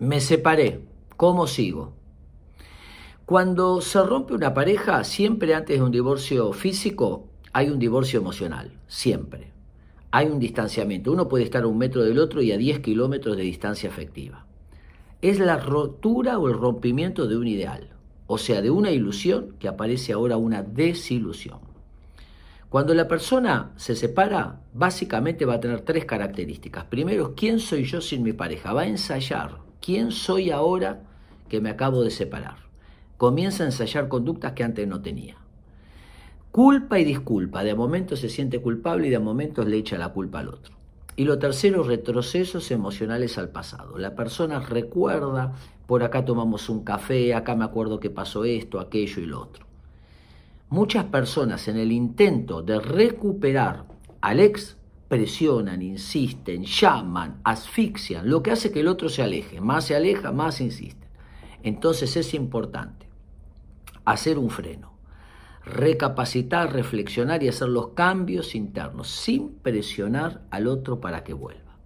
Me separé. ¿Cómo sigo? Cuando se rompe una pareja, siempre antes de un divorcio físico, hay un divorcio emocional. Siempre. Hay un distanciamiento. Uno puede estar a un metro del otro y a 10 kilómetros de distancia afectiva. Es la rotura o el rompimiento de un ideal. O sea, de una ilusión que aparece ahora una desilusión. Cuando la persona se separa, básicamente va a tener tres características. Primero, ¿quién soy yo sin mi pareja? Va a ensayar quién soy ahora que me acabo de separar. Comienza a ensayar conductas que antes no tenía. Culpa y disculpa. De momentos se siente culpable y de momentos le echa la culpa al otro. Y lo tercero, retrocesos emocionales al pasado. La persona recuerda, por acá tomamos un café, acá me acuerdo que pasó esto, aquello y lo otro. Muchas personas en el intento de recuperar al ex presionan, insisten, llaman, asfixian, lo que hace que el otro se aleje. Más se aleja, más insisten. Entonces es importante hacer un freno, recapacitar, reflexionar y hacer los cambios internos sin presionar al otro para que vuelva.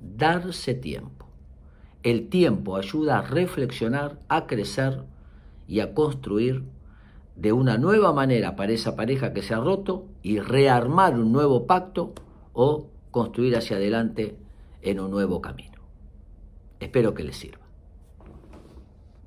Darse tiempo. El tiempo ayuda a reflexionar, a crecer y a construir de una nueva manera para esa pareja que se ha roto y rearmar un nuevo pacto o construir hacia adelante en un nuevo camino. Espero que les sirva.